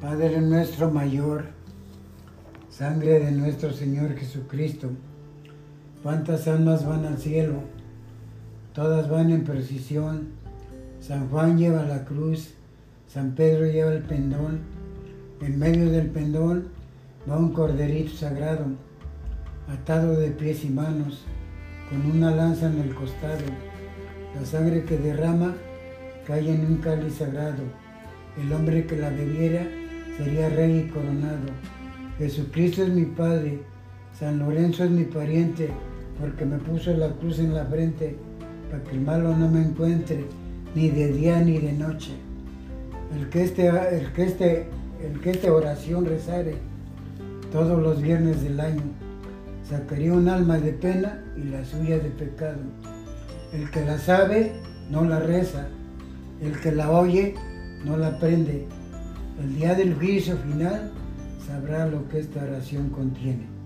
Padre nuestro mayor, sangre de nuestro Señor Jesucristo, cuántas almas van al cielo, todas van en precisión. San Juan lleva la cruz, San Pedro lleva el pendón, en medio del pendón va un corderito sagrado, atado de pies y manos, con una lanza en el costado. La sangre que derrama cae en un cáliz sagrado. El hombre que la bebiera sería rey y coronado. Jesucristo es mi Padre, San Lorenzo es mi pariente, porque me puso la cruz en la frente, para que el malo no me encuentre, ni de día ni de noche. El que este, el que este, el que esta oración rezare todos los viernes del año, sacaría un alma de pena y la suya de pecado. El que la sabe, no la reza. El que la oye, no la aprende. El día del juicio final sabrá lo que esta oración contiene.